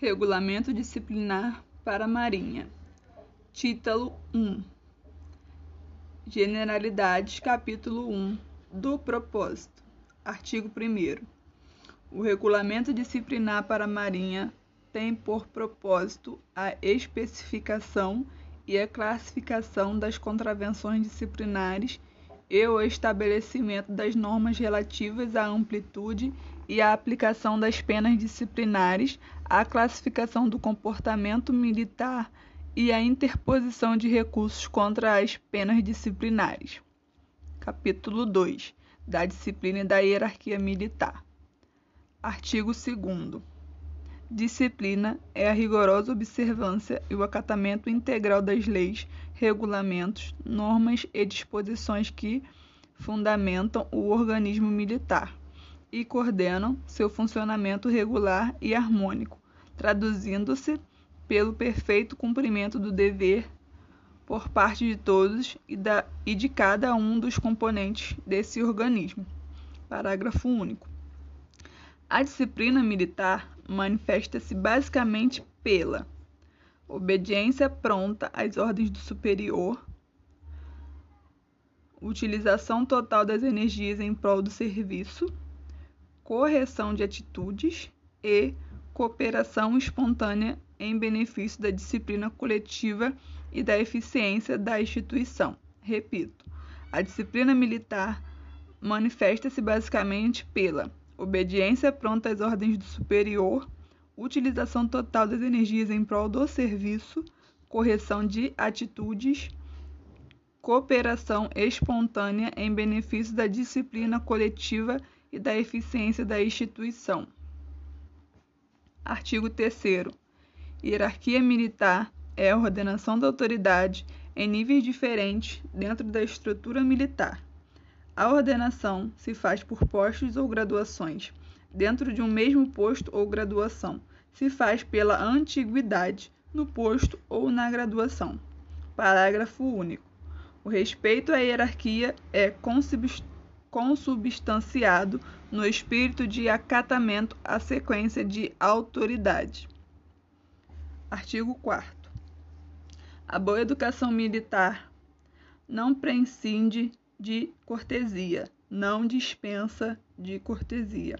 Regulamento Disciplinar para a Marinha. Título 1. Generalidades, capítulo 1 do Propósito. Artigo 1 O regulamento disciplinar para a Marinha tem por propósito a especificação e a classificação das contravenções disciplinares e o estabelecimento das normas relativas à amplitude e à aplicação das penas disciplinares, à classificação do comportamento militar e à interposição de recursos contra as penas disciplinares. Capítulo 2 da disciplina e da hierarquia militar. Artigo 2 Disciplina é a rigorosa observância e o acatamento integral das leis, regulamentos, normas e disposições que fundamentam o organismo militar e coordenam seu funcionamento regular e harmônico, traduzindo-se pelo perfeito cumprimento do dever por parte de todos e, da, e de cada um dos componentes desse organismo. Parágrafo único. A disciplina militar manifesta-se basicamente pela obediência pronta às ordens do superior, utilização total das energias em prol do serviço, correção de atitudes e cooperação espontânea em benefício da disciplina coletiva e da eficiência da instituição. Repito, a disciplina militar manifesta-se basicamente pela obediência pronta às ordens do superior, utilização total das energias em prol do serviço, correção de atitudes, cooperação espontânea em benefício da disciplina coletiva e da eficiência da instituição. Artigo 3. Hierarquia militar é a ordenação da autoridade em níveis diferentes dentro da estrutura militar. A ordenação se faz por postos ou graduações. Dentro de um mesmo posto ou graduação, se faz pela antiguidade no posto ou na graduação. Parágrafo único. O respeito à hierarquia é consubstanciado no espírito de acatamento à sequência de autoridade. Artigo 4 a boa educação militar não prescinde de cortesia, não dispensa de cortesia.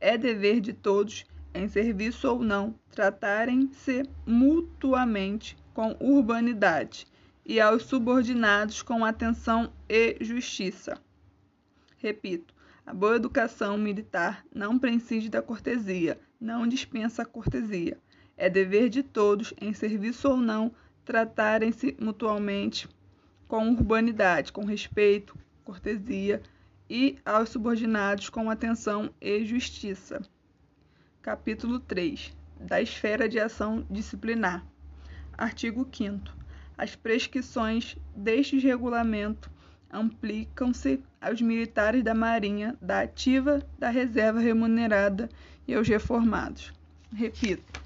É dever de todos, em serviço ou não, tratarem-se mutuamente com urbanidade e aos subordinados com atenção e justiça. Repito, a boa educação militar não prescinde da cortesia, não dispensa a cortesia. É dever de todos, em serviço ou não, tratarem-se mutuamente com urbanidade, com respeito, cortesia e aos subordinados com atenção e justiça. Capítulo 3 da esfera de ação disciplinar. Artigo 5 As prescrições deste regulamento aplicam-se aos militares da Marinha, da ativa, da reserva remunerada e aos reformados. Repito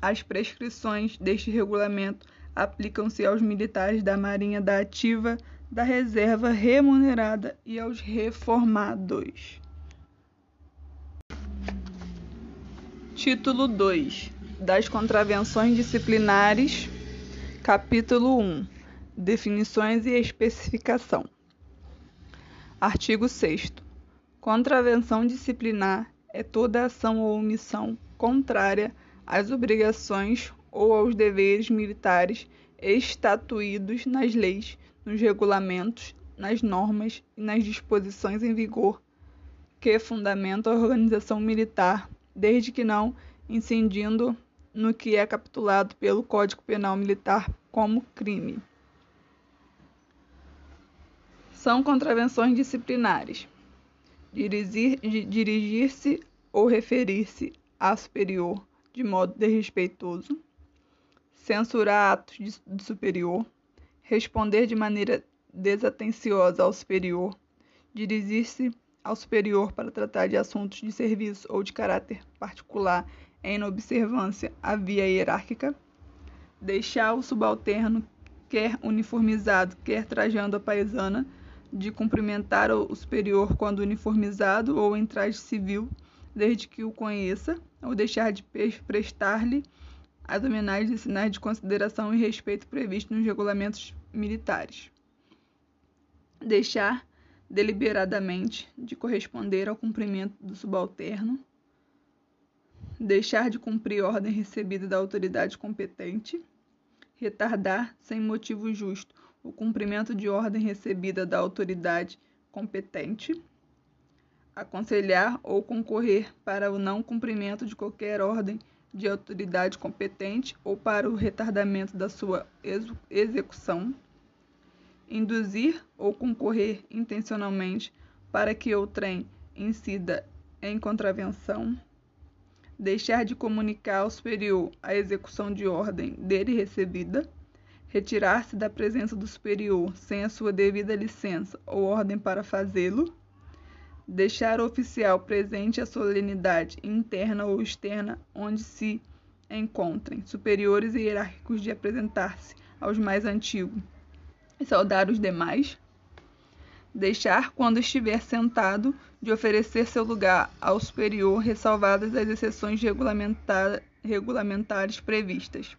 as prescrições deste regulamento aplicam-se aos militares da Marinha da Ativa, da Reserva Remunerada e aos reformados. Título 2 das Contravenções Disciplinares, Capítulo 1 Definições e especificação. Artigo 6. Contravenção disciplinar é toda ação ou omissão contrária às obrigações ou aos deveres militares estatuídos nas leis, nos regulamentos, nas normas e nas disposições em vigor que fundamentam a organização militar, desde que não incidindo no que é capitulado pelo Código Penal Militar como crime. São contravenções disciplinares. Dirigir-se ou referir-se a superior de modo desrespeitoso, censurar atos de, superior, responder de maneira desatenciosa ao superior, dirigir-se ao superior para tratar de assuntos de serviço ou de caráter particular em observância à via hierárquica, deixar o subalterno, quer uniformizado, quer trajando a paisana, de cumprimentar o superior quando uniformizado ou em traje civil, desde que o conheça, ou deixar de prestar-lhe as homenagens e sinais de consideração e respeito previstos nos regulamentos militares. Deixar deliberadamente de corresponder ao cumprimento do subalterno, deixar de cumprir ordem recebida da autoridade competente, retardar sem motivo justo o cumprimento de ordem recebida da autoridade competente, aconselhar ou concorrer para o não cumprimento de qualquer ordem de autoridade competente ou para o retardamento da sua execução, induzir ou concorrer intencionalmente para que o trem incida em contravenção, deixar de comunicar ao superior a execução de ordem dele recebida, retirar-se da presença do superior sem a sua devida licença ou ordem para fazê-lo, deixar o oficial presente a solenidade interna ou externa onde se encontrem superiores e hierárquicos de apresentar-se aos mais antigos e saudar os demais, deixar quando estiver sentado de oferecer seu lugar ao superior, ressalvadas as exceções regulamentar, regulamentares previstas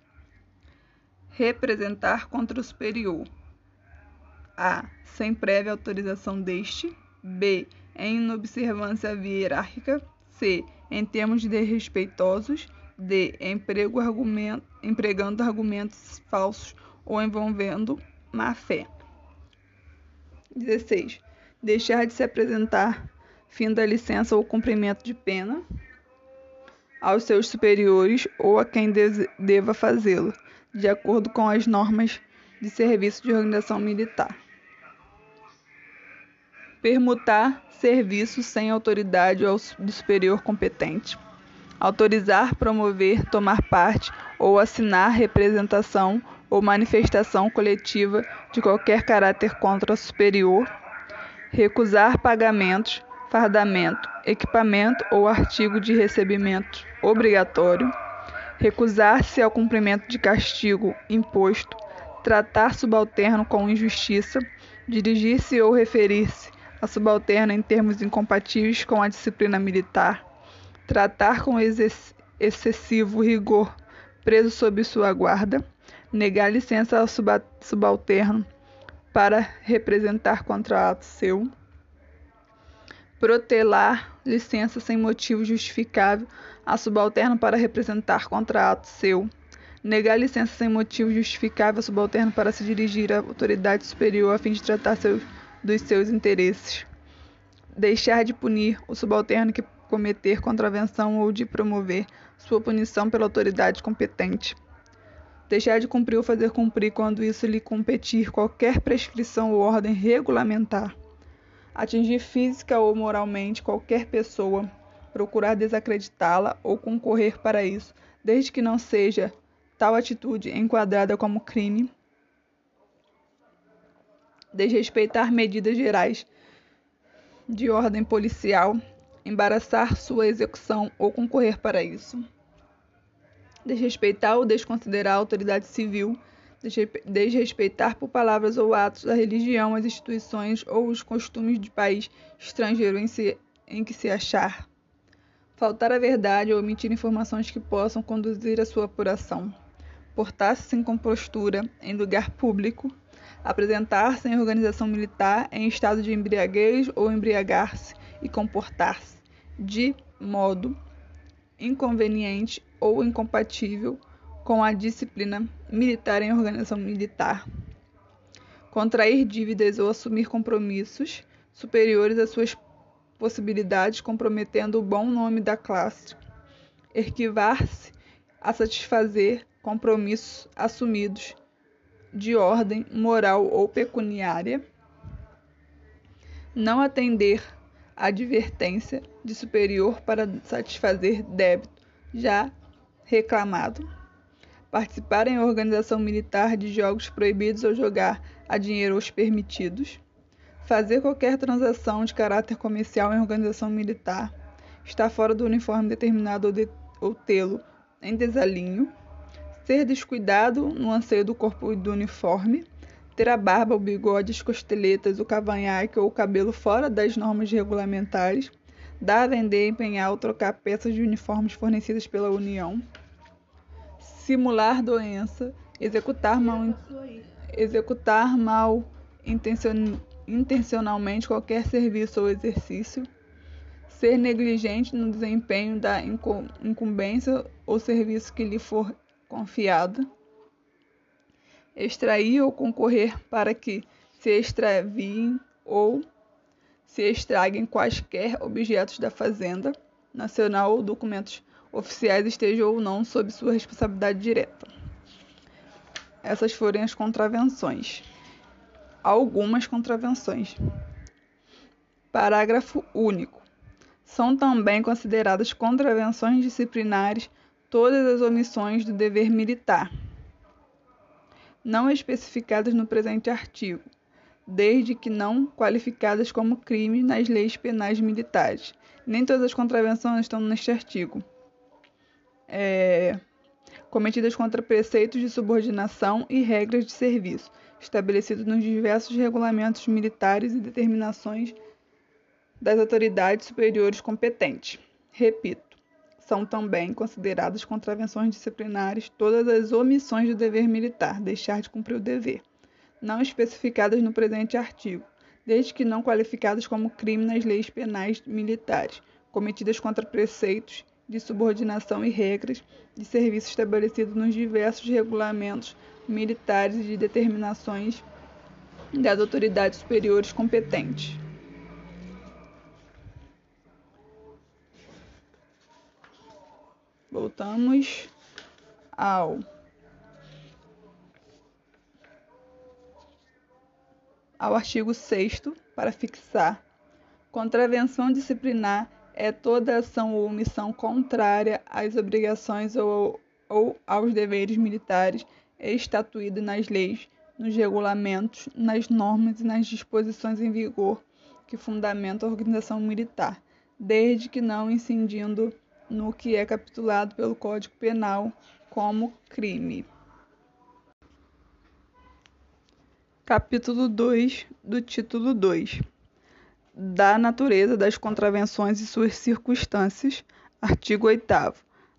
representar contra o superior. A. Sem prévia autorização deste. B. Em inobservância hierárquica. C. Em termos desrespeitosos. D. Emprego argumento, empregando argumentos falsos ou envolvendo má fé. 16. Deixar de se apresentar fim da licença ou cumprimento de pena aos seus superiores ou a quem deva fazê-lo de acordo com as normas de serviço de organização militar. Permutar serviço sem autoridade ao superior competente. Autorizar, promover, tomar parte ou assinar representação ou manifestação coletiva de qualquer caráter contra superior. Recusar pagamentos, fardamento, equipamento ou artigo de recebimento obrigatório recusar-se ao cumprimento de castigo imposto, tratar subalterno com injustiça, dirigir-se ou referir-se a subalterno em termos incompatíveis com a disciplina militar, tratar com excessivo rigor preso sob sua guarda, negar licença ao subalterno para representar contra ato seu, protelar licença sem motivo justificável a subalterno para representar contra ato seu, negar licença sem motivo justificável a subalterno para se dirigir à autoridade superior a fim de tratar dos seus interesses, deixar de punir o subalterno que cometer contravenção ou de promover sua punição pela autoridade competente. Deixar de cumprir ou fazer cumprir quando isso lhe competir qualquer prescrição ou ordem regulamentar. Atingir física ou moralmente qualquer pessoa procurar desacreditá-la ou concorrer para isso, desde que não seja tal atitude enquadrada como crime, desrespeitar medidas gerais de ordem policial, embaraçar sua execução ou concorrer para isso, desrespeitar ou desconsiderar a autoridade civil, desrespeitar por palavras ou atos a religião, as instituições ou os costumes de país estrangeiro em, si, em que se achar faltar à verdade ou omitir informações que possam conduzir à sua apuração, portar-se sem compostura em lugar público, apresentar-se em organização militar em estado de embriaguez ou embriagar-se e comportar-se de modo inconveniente ou incompatível com a disciplina militar em organização militar, contrair dívidas ou assumir compromissos superiores às suas possibilidades comprometendo o bom nome da classe, esquivar-se a satisfazer compromissos assumidos de ordem moral ou pecuniária, não atender à advertência de superior para satisfazer débito já reclamado, participar em organização militar de jogos proibidos ou jogar a dinheiro os permitidos fazer qualquer transação de caráter comercial em organização militar, estar fora do uniforme determinado ou, de, ou tê-lo em desalinho, ser descuidado no anseio do corpo e do uniforme, ter a barba, o bigode, as costeletas, o cavanhaque ou o cabelo fora das normas regulamentares, dar, vender, empenhar ou trocar peças de uniformes fornecidas pela União, simular doença, executar mal, executar mal intencion, intencionalmente qualquer serviço ou exercício, ser negligente no desempenho da incumbência ou serviço que lhe for confiado, extrair ou concorrer para que se extraviem ou se estraguem quaisquer objetos da Fazenda Nacional ou documentos oficiais estejam ou não sob sua responsabilidade direta. Essas foram as contravenções. Algumas contravenções. Parágrafo único. São também consideradas contravenções disciplinares todas as omissões do dever militar, não especificadas no presente artigo, desde que não qualificadas como crime nas leis penais militares. Nem todas as contravenções estão neste artigo. É, cometidas contra preceitos de subordinação e regras de serviço, estabelecidos nos diversos regulamentos militares e determinações das autoridades superiores competentes. Repito, são também consideradas contravenções disciplinares todas as omissões do dever militar, deixar de cumprir o dever não especificadas no presente artigo, desde que não qualificadas como crime nas leis penais militares, cometidas contra preceitos de subordinação e regras de serviço estabelecidos nos diversos regulamentos militares e de determinações das autoridades superiores competentes. Voltamos ao ao artigo 6 para fixar. Contravenção disciplinar é toda ação ou omissão contrária às obrigações ou, ou aos deveres militares estatuídos nas leis, nos regulamentos, nas normas e nas disposições em vigor que fundamentam a organização militar, desde que não incidindo no que é capitulado pelo Código Penal como crime. Capítulo 2 do título 2 Da natureza das contravenções e suas circunstâncias, artigo 8.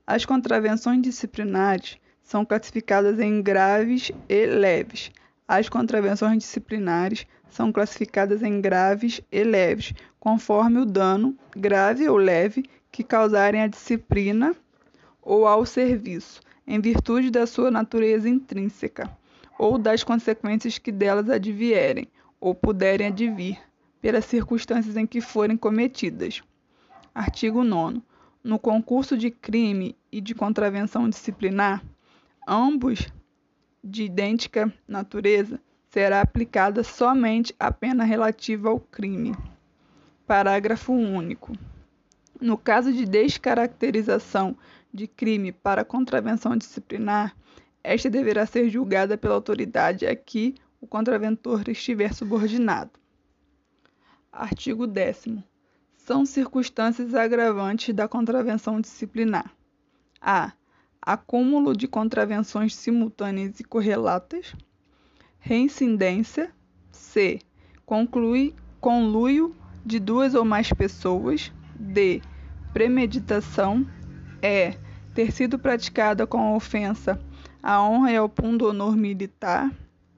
As contravenções disciplinares são classificadas em graves e leves. As contravenções disciplinares são classificadas em graves e leves, conforme o dano, grave ou leve, que causarem à disciplina ou ao serviço, em virtude da sua natureza intrínseca ou das consequências que delas advierem, ou puderem advir, pelas circunstâncias em que forem cometidas. Artigo 9. No concurso de crime e de contravenção disciplinar, ambos de idêntica natureza, será aplicada somente a pena relativa ao crime. Parágrafo único. No caso de descaracterização de crime para contravenção disciplinar, esta deverá ser julgada pela autoridade a que o contraventor estiver subordinado. Artigo 10. São circunstâncias agravantes da contravenção disciplinar: a. Acúmulo de contravenções simultâneas e correlatas. Reincidência. C. Conclui, conluio de duas ou mais pessoas. D. Premeditação. E. Ter sido praticada com ofensa a honra é o pundonor militar.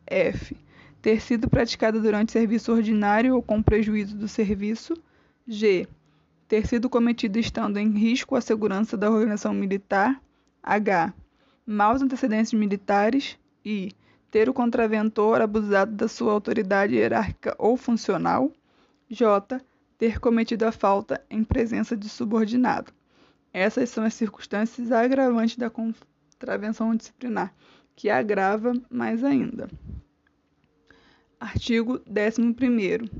F. Ter sido praticada durante serviço ordinário ou com prejuízo do serviço. G. Ter sido cometido estando em risco a segurança da organização militar. H. Maus antecedentes militares. I. Ter o contraventor abusado da sua autoridade hierárquica ou funcional. J. Ter cometido a falta em presença de subordinado. Essas são as circunstâncias agravantes da contravenção disciplinar, que agrava mais ainda. Artigo 11.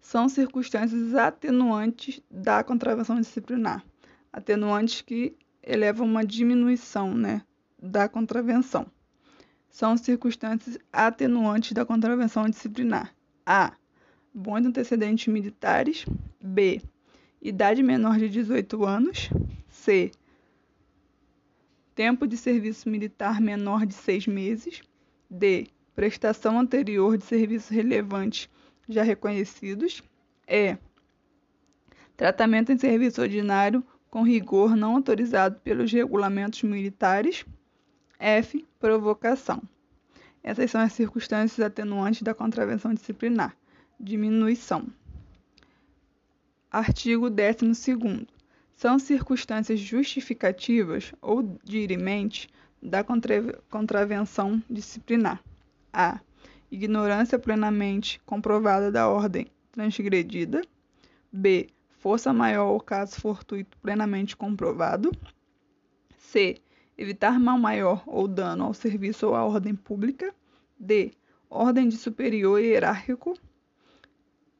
São circunstâncias atenuantes da contravenção disciplinar, atenuantes que elevam uma diminuição né, da contravenção. São circunstâncias atenuantes da contravenção disciplinar. A. Bons antecedentes militares. B. Idade menor de 18 anos. C tempo de serviço militar menor de seis meses. D. Prestação anterior de serviços relevantes já reconhecidos. E. Tratamento em serviço ordinário com rigor não autorizado pelos regulamentos militares. F. Provocação. Essas são as circunstâncias atenuantes da contravenção disciplinar. Diminuição. Artigo 12. São circunstâncias justificativas ou dirimentes da contravenção disciplinar. A. Ignorância plenamente comprovada da ordem transgredida. B. Força maior ou caso fortuito plenamente comprovado. C. Evitar mal maior ou dano ao serviço ou à ordem pública. D. Ordem de superior hierárquico.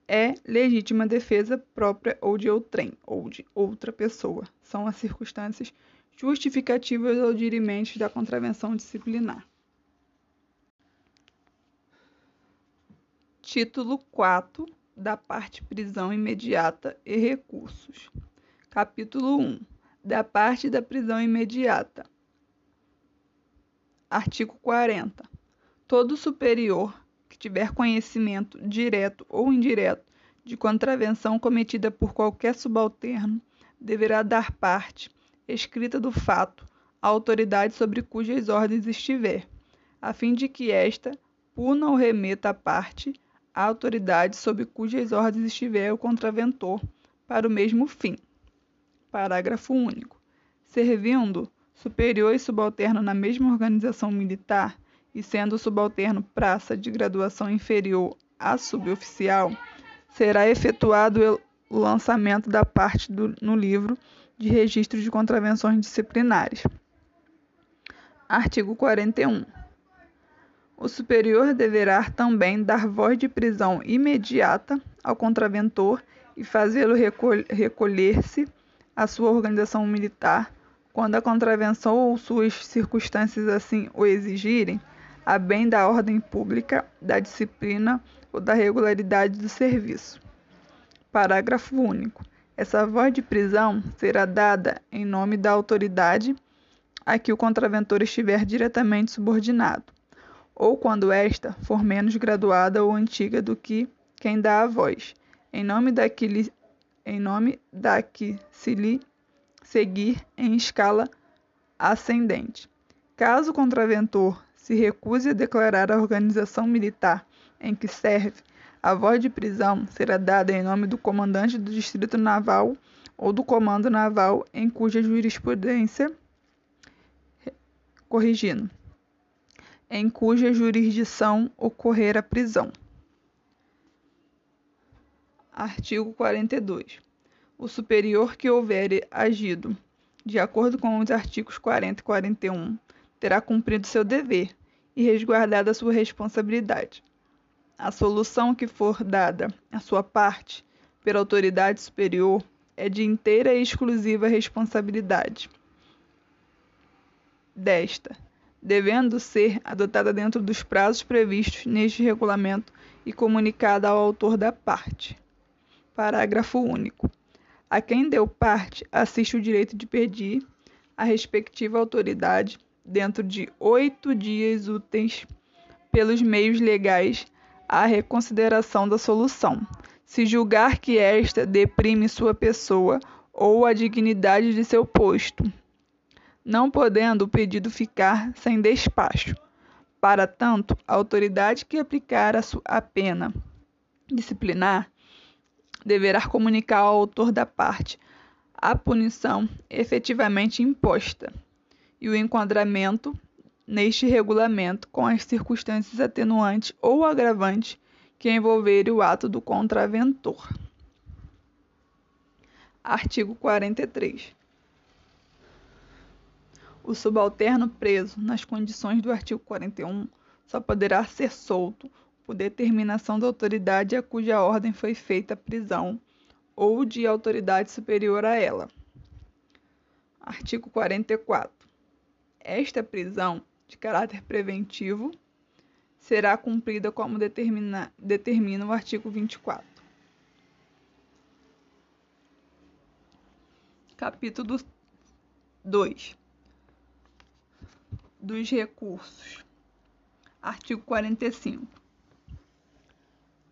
E. Legítima defesa própria ou de outrem, ou de outra pessoa. São as circunstâncias justificativas ou dirimentes da contravenção disciplinar. Título 4 da parte prisão imediata e recursos. Capítulo 1 da parte da prisão imediata. Artigo 40. Todo superior que tiver conhecimento direto ou indireto de contravenção cometida por qualquer subalterno deverá dar parte escrita do fato à autoridade sobre cujas ordens estiver, a fim de que esta puna ou remeta a parte a autoridade sob cujas ordens estiver o contraventor, para o mesmo fim. Parágrafo único. Servindo superior e subalterno na mesma organização militar e sendo subalterno praça de graduação inferior a suboficial, será efetuado o lançamento da parte do, no livro de registro de contravenções disciplinares. Artigo 41. O superior deverá também dar voz de prisão imediata ao contraventor e fazê-lo recolher-se à sua organização militar quando a contravenção ou suas circunstâncias assim o exigirem, a bem da ordem pública, da disciplina ou da regularidade do serviço. Parágrafo único. Essa voz de prisão será dada em nome da autoridade a que o contraventor estiver diretamente subordinado ou quando esta for menos graduada ou antiga do que quem dá a voz, em nome da que, em nome da que se lhe seguir em escala ascendente. Caso o contraventor se recuse a declarar a organização militar em que serve, a voz de prisão será dada em nome do comandante do Distrito Naval ou do Comando Naval em cuja jurisprudência corrigindo em cuja jurisdição ocorrer a prisão. Artigo 42. O superior que houver agido de acordo com os artigos 40 e 41 terá cumprido seu dever e resguardado a sua responsabilidade. A solução que for dada à sua parte pela autoridade superior é de inteira e exclusiva responsabilidade desta devendo ser adotada dentro dos prazos previstos neste regulamento e comunicada ao autor da parte. Parágrafo único. A quem deu parte assiste o direito de pedir à respectiva autoridade, dentro de oito dias úteis, pelos meios legais, a reconsideração da solução, se julgar que esta deprime sua pessoa ou a dignidade de seu posto não podendo o pedido ficar sem despacho. Para tanto, a autoridade que aplicar a, a pena disciplinar deverá comunicar ao autor da parte a punição efetivamente imposta e o enquadramento neste regulamento com as circunstâncias atenuantes ou agravantes que envolverem o ato do contraventor. Artigo 43 o subalterno preso nas condições do artigo 41 só poderá ser solto por determinação da autoridade a cuja ordem foi feita a prisão ou de autoridade superior a ela. Artigo 44. Esta prisão, de caráter preventivo, será cumprida como determina, determina o artigo 24. Capítulo 2 dos recursos. Artigo 45.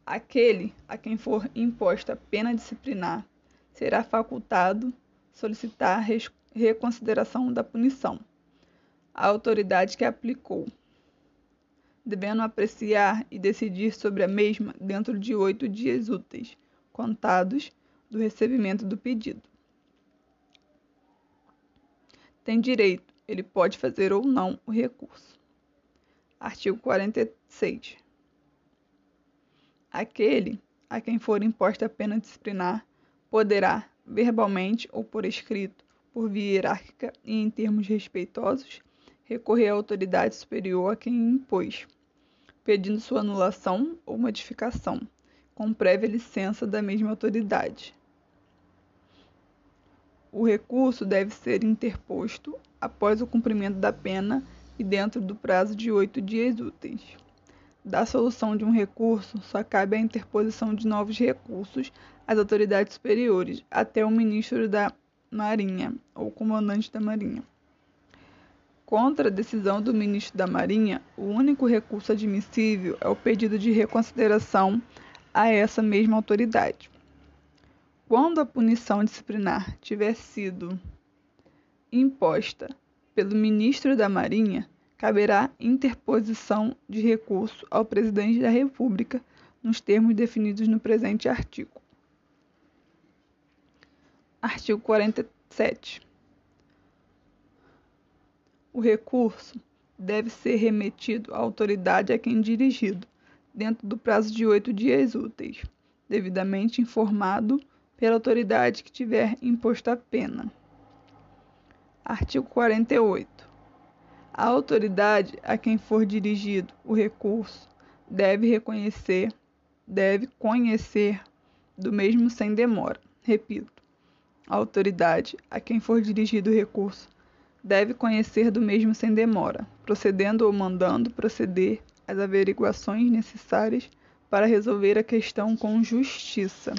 Aquele a quem for imposta pena disciplinar será facultado solicitar reconsideração da punição. A autoridade que aplicou, devendo apreciar e decidir sobre a mesma dentro de oito dias úteis, contados do recebimento do pedido. Tem direito, ele pode fazer ou não o recurso. Artigo 46. Aquele a quem for imposta a pena disciplinar poderá, verbalmente ou por escrito, por via hierárquica e em termos respeitosos, recorrer à autoridade superior a quem impôs, pedindo sua anulação ou modificação, com prévia licença da mesma autoridade. O recurso deve ser interposto após o cumprimento da pena e dentro do prazo de oito dias úteis. Da solução de um recurso, só cabe a interposição de novos recursos às autoridades superiores, até o ministro da Marinha ou comandante da Marinha. Contra a decisão do ministro da Marinha, o único recurso admissível é o pedido de reconsideração a essa mesma autoridade. Quando a punição disciplinar tiver sido imposta pelo ministro da Marinha, caberá interposição de recurso ao presidente da República nos termos definidos no presente artigo. Artigo 47. O recurso deve ser remetido à autoridade a quem dirigido, dentro do prazo de oito dias úteis, devidamente informado pela autoridade que tiver imposto a pena. Artigo 48. A autoridade a quem for dirigido o recurso deve reconhecer, deve conhecer do mesmo sem demora. Repito, a autoridade a quem for dirigido o recurso deve conhecer do mesmo sem demora, procedendo ou mandando proceder as averiguações necessárias para resolver a questão com justiça.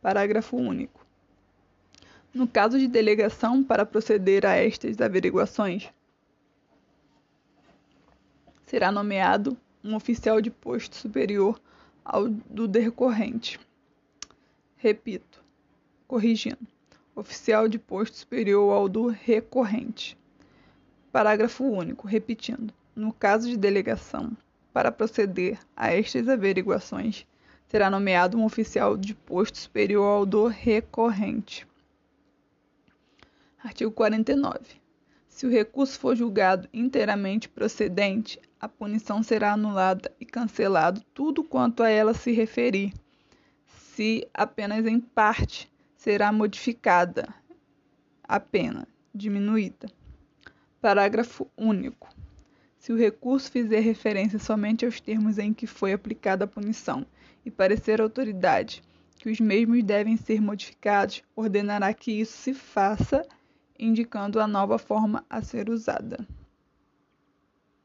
Parágrafo único. No caso de delegação para proceder a estas averiguações, será nomeado um oficial de posto superior ao do decorrente. Repito, corrigindo, oficial de posto superior ao do recorrente. Parágrafo único, repetindo, no caso de delegação, para proceder a estas averiguações, será nomeado um oficial de posto superior ao do recorrente. Artigo 49. Se o recurso for julgado inteiramente procedente, a punição será anulada e cancelado tudo quanto a ela se referir. Se apenas em parte será modificada a pena, diminuída. Parágrafo único. Se o recurso fizer referência somente aos termos em que foi aplicada a punição e parecer à autoridade que os mesmos devem ser modificados, ordenará que isso se faça, indicando a nova forma a ser usada.